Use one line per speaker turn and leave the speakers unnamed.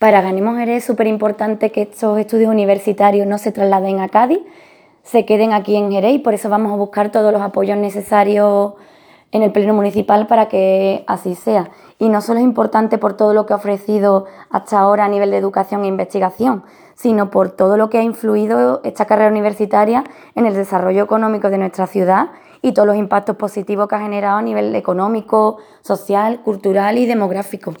Para Ganemos Jerez es súper importante que estos estudios universitarios no se trasladen a Cádiz, se queden aquí en Jerez y por eso vamos a buscar todos los apoyos necesarios en el Pleno Municipal para que así sea. Y no solo es importante por todo lo que ha ofrecido hasta ahora a nivel de educación e investigación, sino por todo lo que ha influido esta carrera universitaria en el desarrollo económico de nuestra ciudad y todos los impactos positivos que ha generado a nivel económico, social, cultural y demográfico.